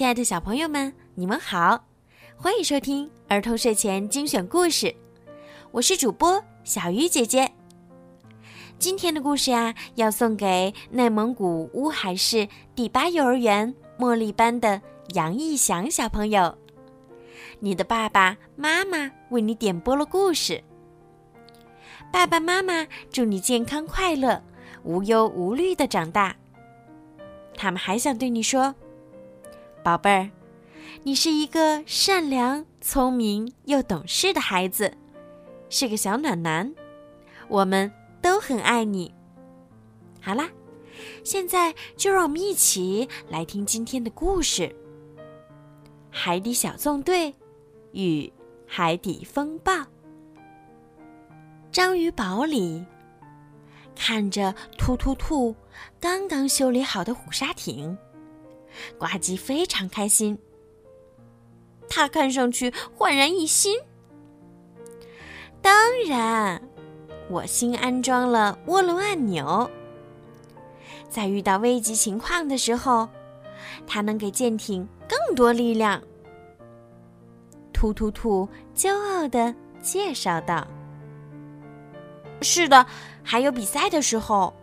亲爱的小朋友们，你们好，欢迎收听儿童睡前精选故事，我是主播小鱼姐姐。今天的故事呀，要送给内蒙古乌海市第八幼儿园茉莉班的杨义祥小朋友。你的爸爸妈妈为你点播了故事，爸爸妈妈祝你健康快乐、无忧无虑的长大。他们还想对你说。宝贝儿，你是一个善良、聪明又懂事的孩子，是个小暖男，我们都很爱你。好啦，现在就让我们一起来听今天的故事《海底小纵队与海底风暴》。章鱼堡里，看着突突兔刚刚修理好的虎鲨艇。呱唧非常开心，他看上去焕然一新。当然，我新安装了涡轮按钮，在遇到危急情况的时候，它能给舰艇更多力量。突突兔骄傲的介绍道：“是的，还有比赛的时候。”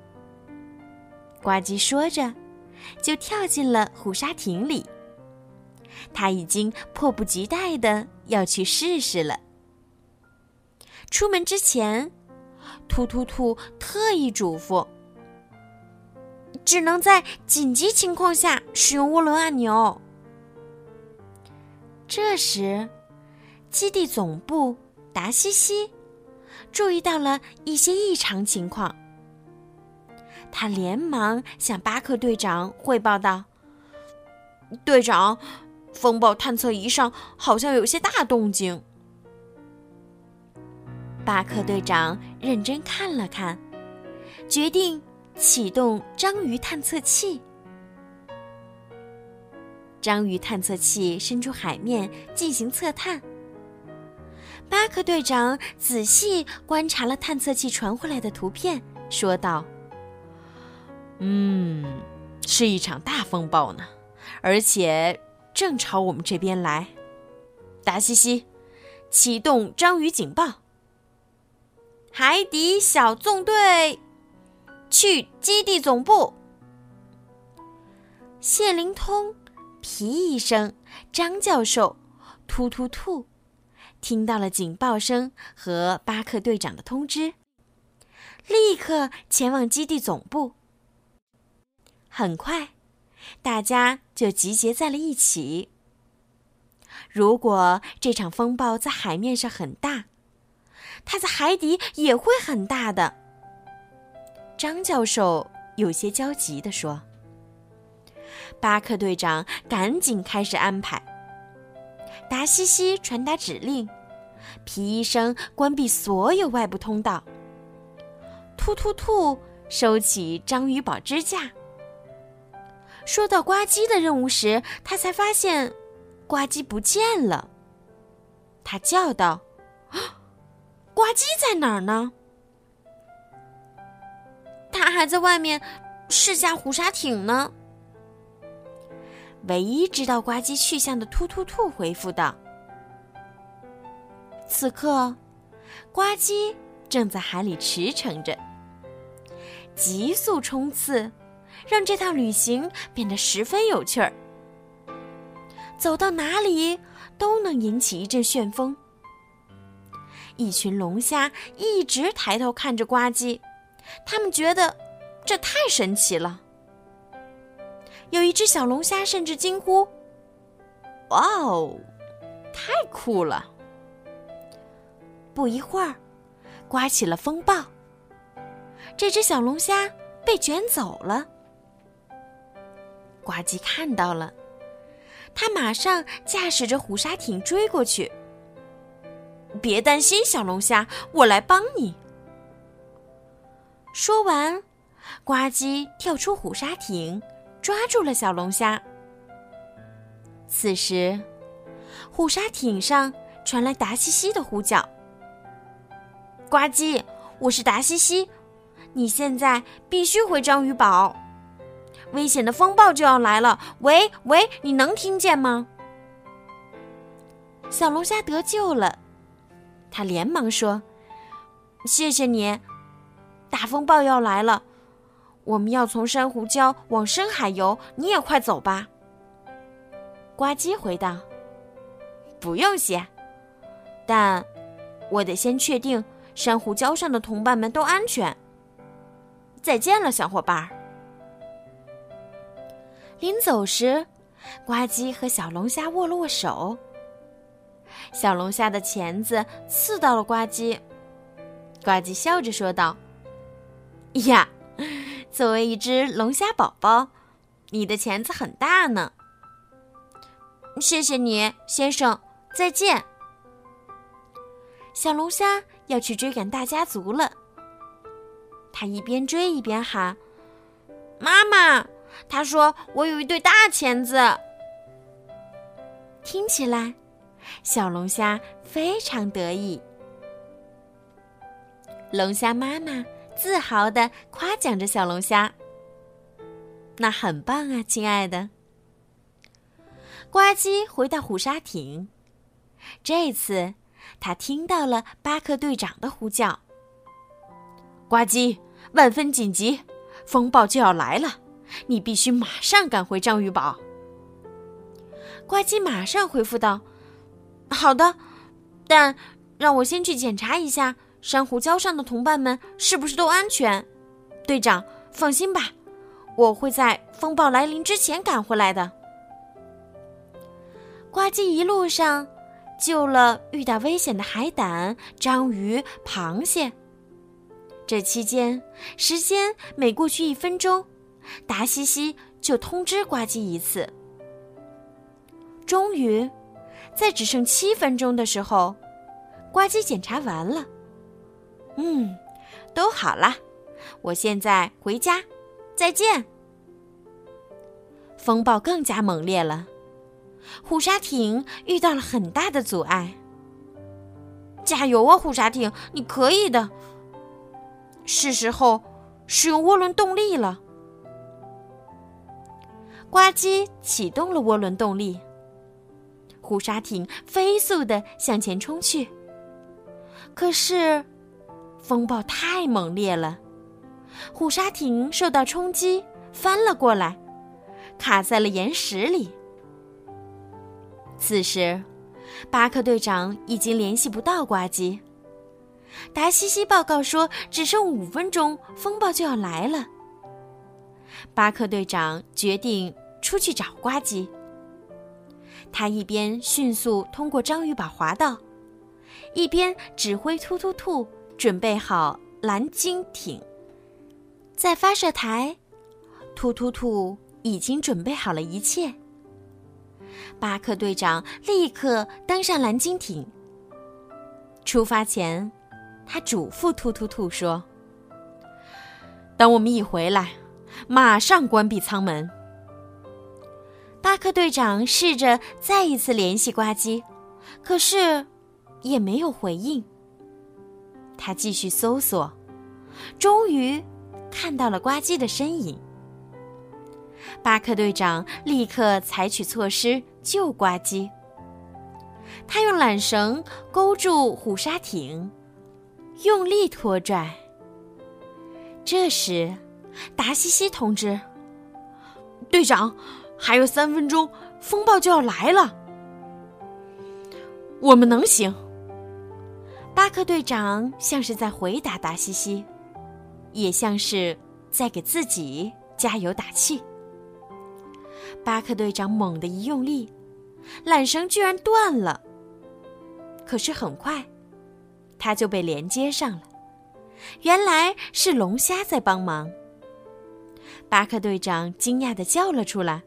呱唧说着。就跳进了虎鲨艇里。他已经迫不及待的要去试试了。出门之前，突突兔特意嘱咐：只能在紧急情况下使用涡轮按钮。这时，基地总部达西西注意到了一些异常情况。他连忙向巴克队长汇报道：“队长，风暴探测仪上好像有些大动静。”巴克队长认真看了看，决定启动章鱼探测器。章鱼探测器伸出海面进行测探。巴克队长仔细观察了探测器传回来的图片，说道。嗯，是一场大风暴呢，而且正朝我们这边来。达西西，启动章鱼警报。海底小纵队，去基地总部。谢灵通、皮医生、张教授、突突兔，听到了警报声和巴克队长的通知，立刻前往基地总部。很快，大家就集结在了一起。如果这场风暴在海面上很大，它在海底也会很大的。张教授有些焦急地说：“巴克队长，赶紧开始安排。”达西西传达指令，皮医生关闭所有外部通道。突突兔收起章鱼堡支架。说到呱唧的任务时，他才发现，呱唧不见了。他叫道：“呱唧在哪儿呢？”他还在外面试驾虎鲨艇呢。唯一知道呱唧去向的突突兔回复道：“此刻，呱唧正在海里驰骋着，急速冲刺。”让这趟旅行变得十分有趣儿。走到哪里都能引起一阵旋风。一群龙虾一直抬头看着呱唧，他们觉得这太神奇了。有一只小龙虾甚至惊呼：“哇哦，太酷了！”不一会儿，刮起了风暴。这只小龙虾被卷走了。呱唧看到了，他马上驾驶着虎鲨艇追过去。别担心，小龙虾，我来帮你。说完，呱唧跳出虎鲨艇，抓住了小龙虾。此时，虎鲨艇上传来达西西的呼叫：“呱唧，我是达西西，你现在必须回章鱼堡。”危险的风暴就要来了！喂喂，你能听见吗？”小龙虾得救了，他连忙说：“谢谢你，大风暴要来了，我们要从珊瑚礁往深海游，你也快走吧。”呱唧回道：“不用谢，但我得先确定珊瑚礁上的同伴们都安全。再见了，小伙伴儿。”临走时，呱唧和小龙虾握了握手。小龙虾的钳子刺到了呱唧，呱唧笑着说道：“呀，作为一只龙虾宝宝，你的钳子很大呢。”谢谢你，先生，再见。小龙虾要去追赶大家族了，他一边追一边喊：“妈妈！”他说：“我有一对大钳子。”听起来。小龙虾非常得意，龙虾妈妈自豪的夸奖着小龙虾：“那很棒啊，亲爱的。”呱唧回到虎鲨艇，这次他听到了巴克队长的呼叫：“呱唧，万分紧急，风暴就要来了，你必须马上赶回章鱼堡。”呱唧马上回复道。好的，但让我先去检查一下珊瑚礁上的同伴们是不是都安全。队长，放心吧，我会在风暴来临之前赶回来的。呱唧一路上救了遇到危险的海胆、章鱼、螃蟹。这期间，时间每过去一分钟，达西西就通知呱唧一次。终于。在只剩七分钟的时候，呱唧检查完了。嗯，都好了，我现在回家，再见。风暴更加猛烈了，虎鲨艇遇到了很大的阻碍。加油啊，虎鲨艇，你可以的！是时候使用涡轮动力了。呱唧启动了涡轮动力。虎鲨艇飞速的向前冲去，可是风暴太猛烈了，虎鲨艇受到冲击翻了过来，卡在了岩石里。此时，巴克队长已经联系不到呱唧。达西西报告说，只剩五分钟，风暴就要来了。巴克队长决定出去找呱唧。他一边迅速通过章鱼堡滑道，一边指挥突突兔准备好蓝鲸艇。在发射台，突突兔已经准备好了一切。巴克队长立刻登上蓝鲸艇。出发前，他嘱咐突突兔说：“等我们一回来，马上关闭舱门。”巴克队长试着再一次联系呱唧，可是也没有回应。他继续搜索，终于看到了呱唧的身影。巴克队长立刻采取措施救呱唧。他用缆绳勾住虎鲨艇，用力拖拽。这时，达西西通知队长。还有三分钟，风暴就要来了。我们能行。巴克队长像是在回答达西西，也像是在给自己加油打气。巴克队长猛地一用力，缆绳居然断了。可是很快，他就被连接上了。原来是龙虾在帮忙。巴克队长惊讶的叫了出来。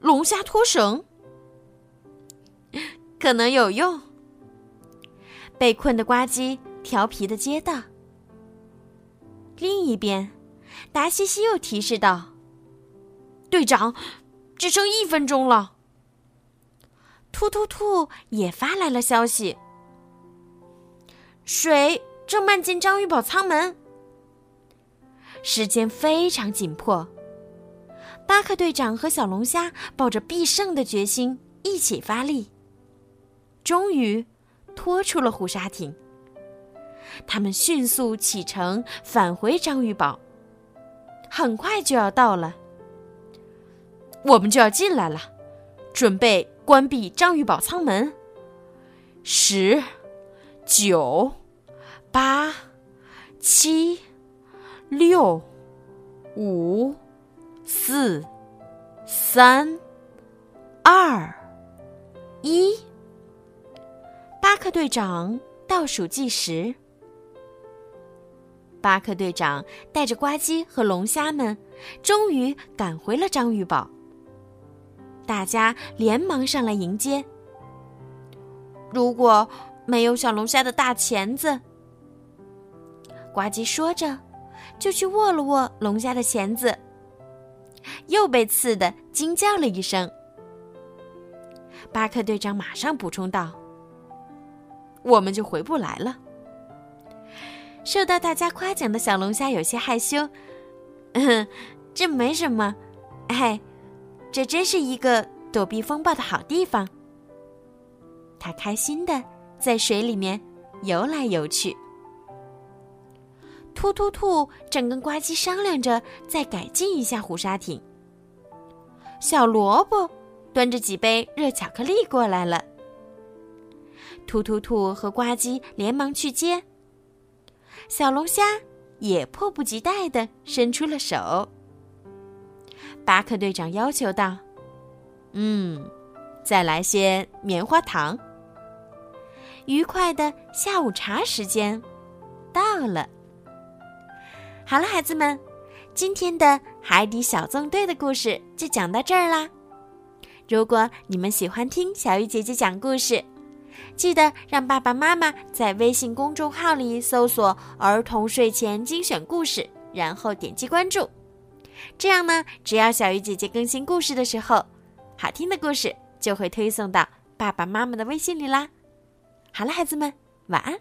龙虾拖绳可能有用。被困的呱唧调皮的接道。另一边，达西西又提示道：“队长，只剩一分钟了。”突突兔也发来了消息：“水正漫进章鱼堡舱门。”时间非常紧迫。巴克队长和小龙虾抱着必胜的决心，一起发力，终于拖出了虎鲨艇。他们迅速启程，返回章鱼堡。很快就要到了，我们就要进来了，准备关闭章鱼堡舱门。十、九、八、七、六、五、四、三、二、一。巴克队长倒数计时。巴克队长带着呱唧和龙虾们，终于赶回了章鱼堡。大家连忙上来迎接。如果没有小龙虾的大钳子，呱唧说着，就去握了握龙虾的钳子，又被刺得惊叫了一声。巴克队长马上补充道：“我们就回不来了。”受到大家夸奖的小龙虾有些害羞，嗯，这没什么，哎，这真是一个躲避风暴的好地方。他开心的在水里面游来游去。突突兔正跟呱唧商量着再改进一下虎鲨艇。小萝卜端着几杯热巧克力过来了。突突兔和呱唧连忙去接。小龙虾也迫不及待地伸出了手。巴克队长要求道：“嗯，再来些棉花糖。”愉快的下午茶时间到了。好了，孩子们，今天的海底小纵队的故事就讲到这儿啦。如果你们喜欢听小鱼姐姐讲故事，记得让爸爸妈妈在微信公众号里搜索“儿童睡前精选故事”，然后点击关注。这样呢，只要小鱼姐姐更新故事的时候，好听的故事就会推送到爸爸妈妈的微信里啦。好了，孩子们，晚安。